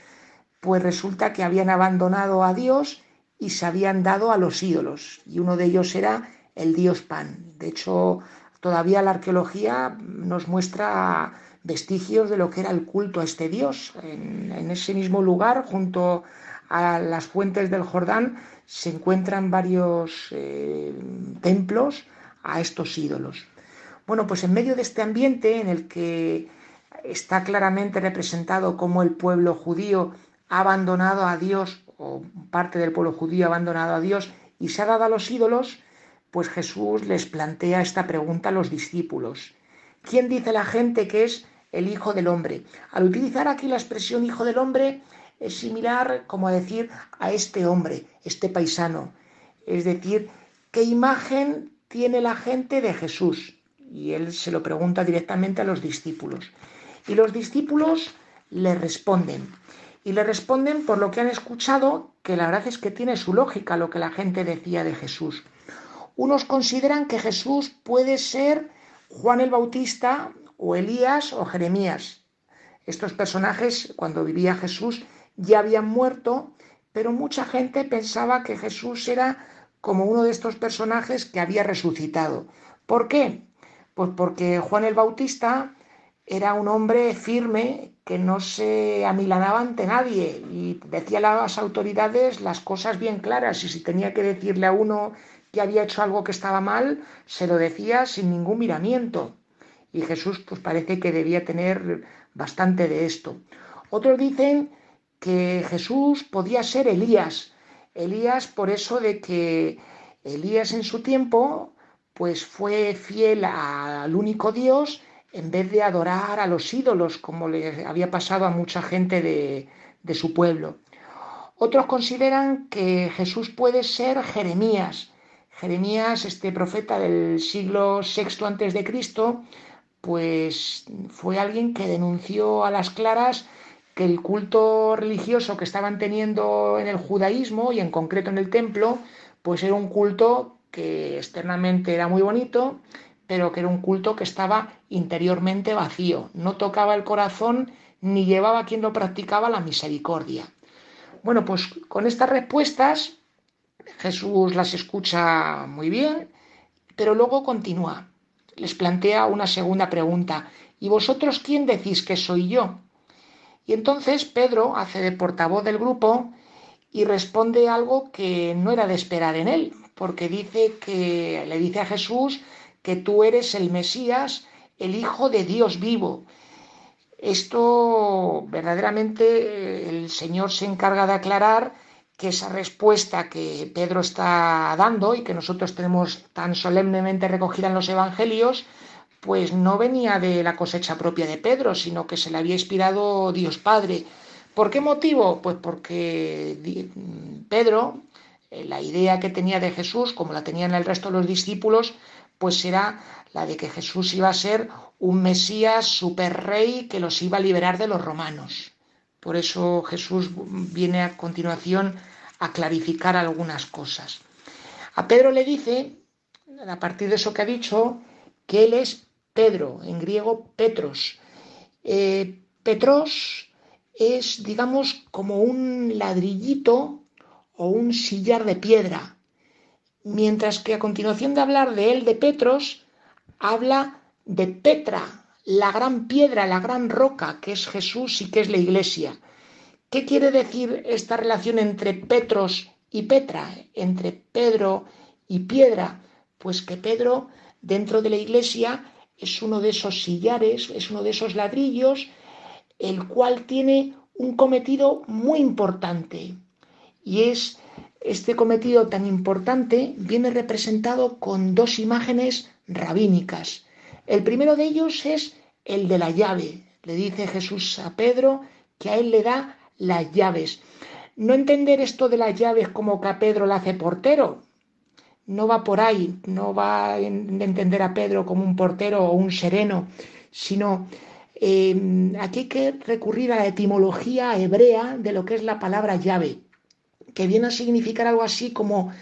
S7: pues resulta que habían abandonado a Dios y se habían dado a los ídolos. Y uno de ellos era el dios Pan. De hecho, todavía la arqueología nos muestra vestigios de lo que era el culto a este dios. En, ese mismo lugar, junto a las fuentes del Jordán, se encuentran varios eh, templos a estos ídolos. Bueno, pues en medio de este ambiente en el que está claramente representado cómo el pueblo judío ha abandonado a Dios, o parte del pueblo judío ha abandonado a Dios y se ha dado a los ídolos, pues Jesús les plantea esta pregunta a los discípulos. ¿Quién dice la gente que es el Hijo del Hombre? Al utilizar aquí la expresión Hijo del Hombre es similar, como a decir, a este hombre, este paisano. Es decir, ¿qué imagen tiene la gente de Jesús? Y él se lo pregunta directamente a los discípulos. Y los discípulos le responden. Y le responden por lo que han escuchado, que la verdad es que tiene su lógica lo que la gente decía de Jesús. Unos consideran que Jesús puede ser Juan el Bautista o Elías o Jeremías. Estos personajes, cuando vivía Jesús, ya habían muerto, pero mucha gente pensaba que Jesús era como uno de estos personajes que había resucitado. ¿Por qué? Pues porque Juan el Bautista era un hombre firme que no se amilanaba ante nadie y decía a las autoridades las cosas bien claras y si tenía que decirle a uno que había hecho algo que estaba mal, se lo decía sin ningún miramiento. Y Jesús pues parece que debía tener bastante de esto. Otros dicen que Jesús podía ser Elías. Elías por eso de que Elías en su tiempo pues fue fiel al único Dios en vez de adorar a los ídolos, como le había pasado a mucha gente de, de su pueblo. Otros consideran que Jesús puede ser Jeremías. Jeremías, este profeta del siglo VI antes de Cristo, pues fue alguien que denunció a las claras que el culto religioso que estaban teniendo en el judaísmo y en concreto en el templo, pues era un culto que externamente era muy bonito, pero que era un culto que estaba interiormente vacío, no tocaba el corazón ni llevaba a quien lo practicaba la misericordia. Bueno, pues con estas respuestas Jesús las escucha muy bien, pero luego continúa. Les plantea una segunda pregunta. ¿Y vosotros quién decís que soy yo? Y entonces Pedro hace de portavoz del grupo y responde algo que no era de esperar en él, porque dice que le dice a Jesús que tú eres el Mesías, el Hijo de Dios vivo. Esto verdaderamente eh, el Señor se encarga de aclarar que esa respuesta que Pedro está dando y que nosotros tenemos tan solemnemente recogida en los Evangelios, pues no venía de la cosecha propia de Pedro, sino que se le había inspirado Dios Padre. ¿Por qué motivo? Pues porque Pedro eh, la idea que tenía de Jesús, como la tenían el resto de los discípulos, pues era la de que Jesús iba a ser un Mesías super rey que los iba a liberar de los romanos. Por eso Jesús viene a continuación a clarificar algunas cosas. A Pedro le dice, a partir de eso que ha dicho, que él es Pedro, en griego Petros. Eh, Petros es, digamos, como un ladrillito o un sillar de piedra, mientras que a continuación de hablar de él, de Petros, habla de Petra, la gran piedra, la gran roca, que es Jesús y que es la iglesia. ¿Qué quiere decir esta relación entre Petros y Petra, entre Pedro y piedra? Pues que Pedro, dentro de la iglesia, es uno de esos sillares, es uno de esos ladrillos, el cual tiene un cometido muy importante, y es este cometido tan importante viene representado con dos imágenes rabínicas. El primero de ellos es el de la llave. Le dice Jesús a Pedro que a él le da las llaves. no entender esto de las llaves como que a Pedro le hace portero. No va por ahí, no va a entender a Pedro como un portero o un sereno, sino eh, aquí hay que recurrir a la etimología hebrea de lo que es la palabra llave, que viene a significar algo así como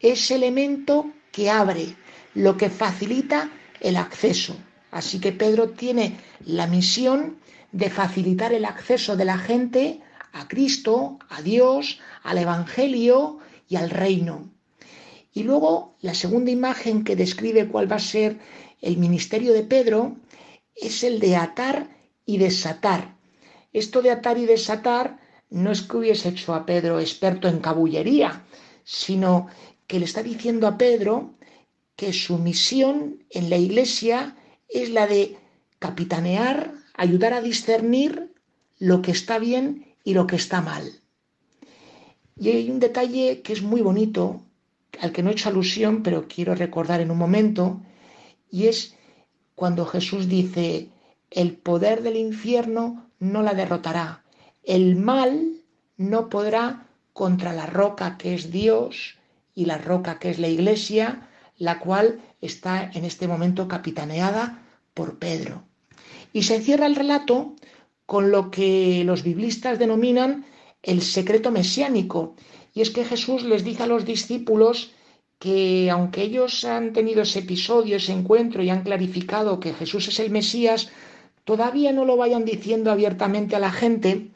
S7: ese elemento que abre, lo que facilita el acceso. Así que Pedro tiene la misión de facilitar el acceso de la gente a Cristo, a Dios, al Evangelio y al reino. Y luego la segunda imagen que describe cuál va a ser el ministerio de Pedro es el de atar y desatar. Esto de atar y desatar no es que hubiese hecho a Pedro experto en cabullería, sino que le está diciendo a Pedro que su misión en la iglesia es la de capitanear, ayudar a discernir lo que está bien y lo que está mal. Y hay un detalle que es muy bonito, al que no he hecho alusión, pero quiero recordar en un momento, y es cuando Jesús dice, el poder del infierno no la derrotará, el mal no podrá contra la roca que es Dios y la roca que es la iglesia, la cual está en este momento capitaneada por Pedro. Y se cierra el relato con lo que los biblistas denominan el secreto mesiánico. Y es que Jesús les dice a los discípulos que aunque ellos han tenido ese episodio, ese encuentro y han clarificado que Jesús es el Mesías, todavía no lo vayan diciendo abiertamente a la gente,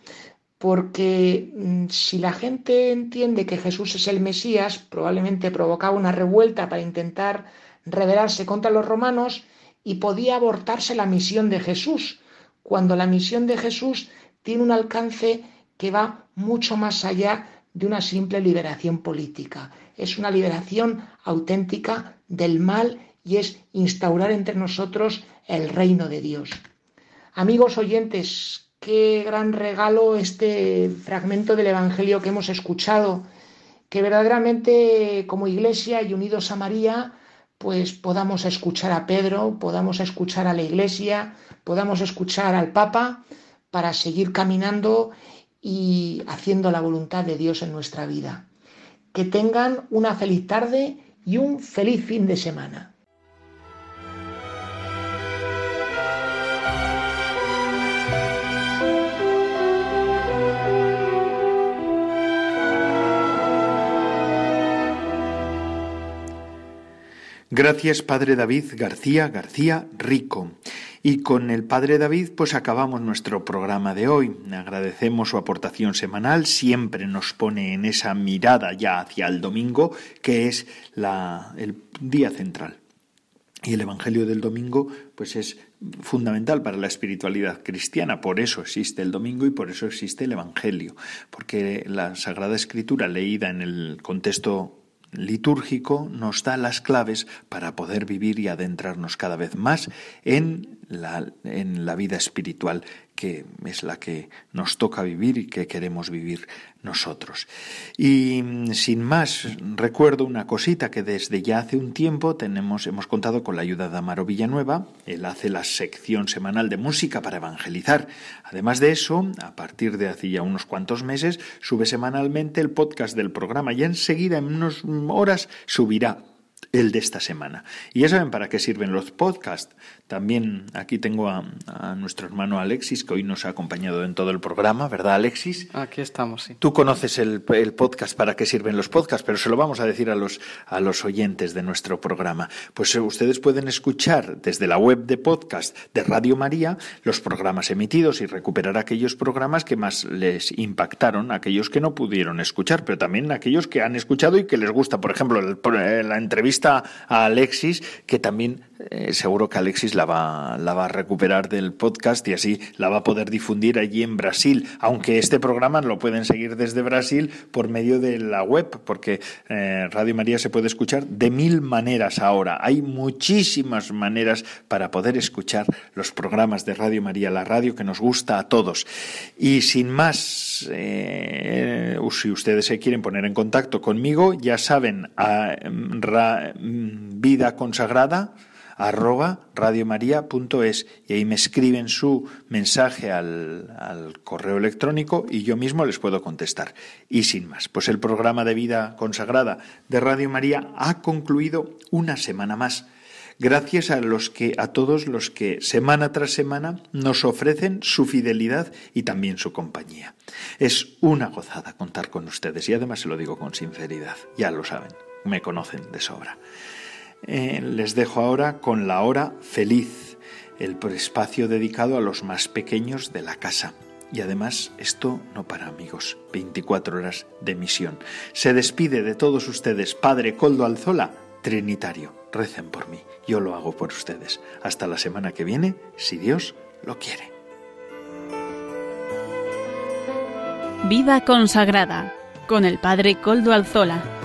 S7: porque mm, si la gente entiende que Jesús es el Mesías, probablemente provocaba una revuelta para intentar rebelarse contra los romanos y podía abortarse la misión de Jesús cuando la misión de Jesús tiene un alcance que va mucho más allá de una simple liberación política. Es una liberación auténtica del mal y es instaurar entre nosotros el reino de Dios. Amigos oyentes, qué gran regalo este fragmento del Evangelio que hemos escuchado, que verdaderamente como iglesia y unidos a María, pues podamos escuchar a Pedro, podamos escuchar a la iglesia, podamos escuchar al Papa para seguir caminando y haciendo la voluntad de Dios en nuestra vida. Que tengan una feliz tarde y un feliz fin de semana.
S1: Gracias, Padre David García García Rico. Y con el Padre David, pues acabamos nuestro programa de hoy. Agradecemos su aportación semanal, siempre nos pone en esa mirada ya hacia el domingo, que es el día central. Y el Evangelio del domingo, pues es fundamental para la espiritualidad cristiana. Por eso existe el domingo y por eso existe el Evangelio. Porque la Sagrada Escritura leída en el contexto litúrgico nos da las claves para poder vivir y adentrarnos cada vez más en la, vida espiritual que es la que nos toca vivir y que queremos vivir nosotros. Y mm, sin más, recuerdo una cosita que desde ya hace un tiempo tenemos, hemos contado con la ayuda de Amaro Villanueva. Él hace la sección semanal de música para evangelizar. Además de eso, a partir de hace ya unos cuantos meses, sube semanalmente el podcast del programa y enseguida, en unas horas, subirá el de esta semana. Y ya saben para qué sirven los podcasts. También aquí tengo a, nuestro hermano Alexis, que hoy nos ha acompañado en todo el programa, ¿verdad, Alexis?
S3: Aquí estamos, sí.
S1: Tú conoces el, el, podcast, para qué sirven los podcasts, pero se lo vamos a decir a los, a los oyentes de nuestro programa. Pues eh, ustedes pueden escuchar desde la web de podcast de Radio María los programas emitidos y recuperar aquellos programas que más les impactaron, aquellos que no pudieron escuchar, pero también aquellos que han escuchado y que les gusta. Por ejemplo, eh, la entrevista a Alexis, que también eh, seguro que Alexis la va, la va a recuperar del podcast y así la va a poder difundir allí en Brasil, aunque este programa lo pueden seguir desde Brasil por medio de la web, porque eh, Radio María se puede escuchar de mil maneras ahora. Hay muchísimas maneras para poder escuchar los programas de Radio María, la radio que nos gusta a todos. Y sin más, eh, si ustedes se quieren poner en contacto conmigo, ya saben, a, mm, vida consagrada arroba radiomaria.es y ahí me escriben su mensaje al, al, correo electrónico y yo mismo les puedo contestar. Y sin más, pues el programa de vida consagrada de Radio María ha concluido una semana más. Gracias a los que a todos los que semana tras semana nos ofrecen su fidelidad y también su compañía. Es una gozada contar con ustedes y además se lo digo con sinceridad. Ya lo saben, me conocen de sobra. Eh, les dejo ahora con la hora feliz, el espacio dedicado a los más pequeños de la casa. Y además, esto no para amigos, 24 horas de misión. Se despide de todos ustedes, Padre Coldo Alzola, Trinitario. Recen por mí, yo lo hago por ustedes. Hasta la semana que viene, si Dios lo quiere.
S8: Vida consagrada con el Padre Coldo Alzola.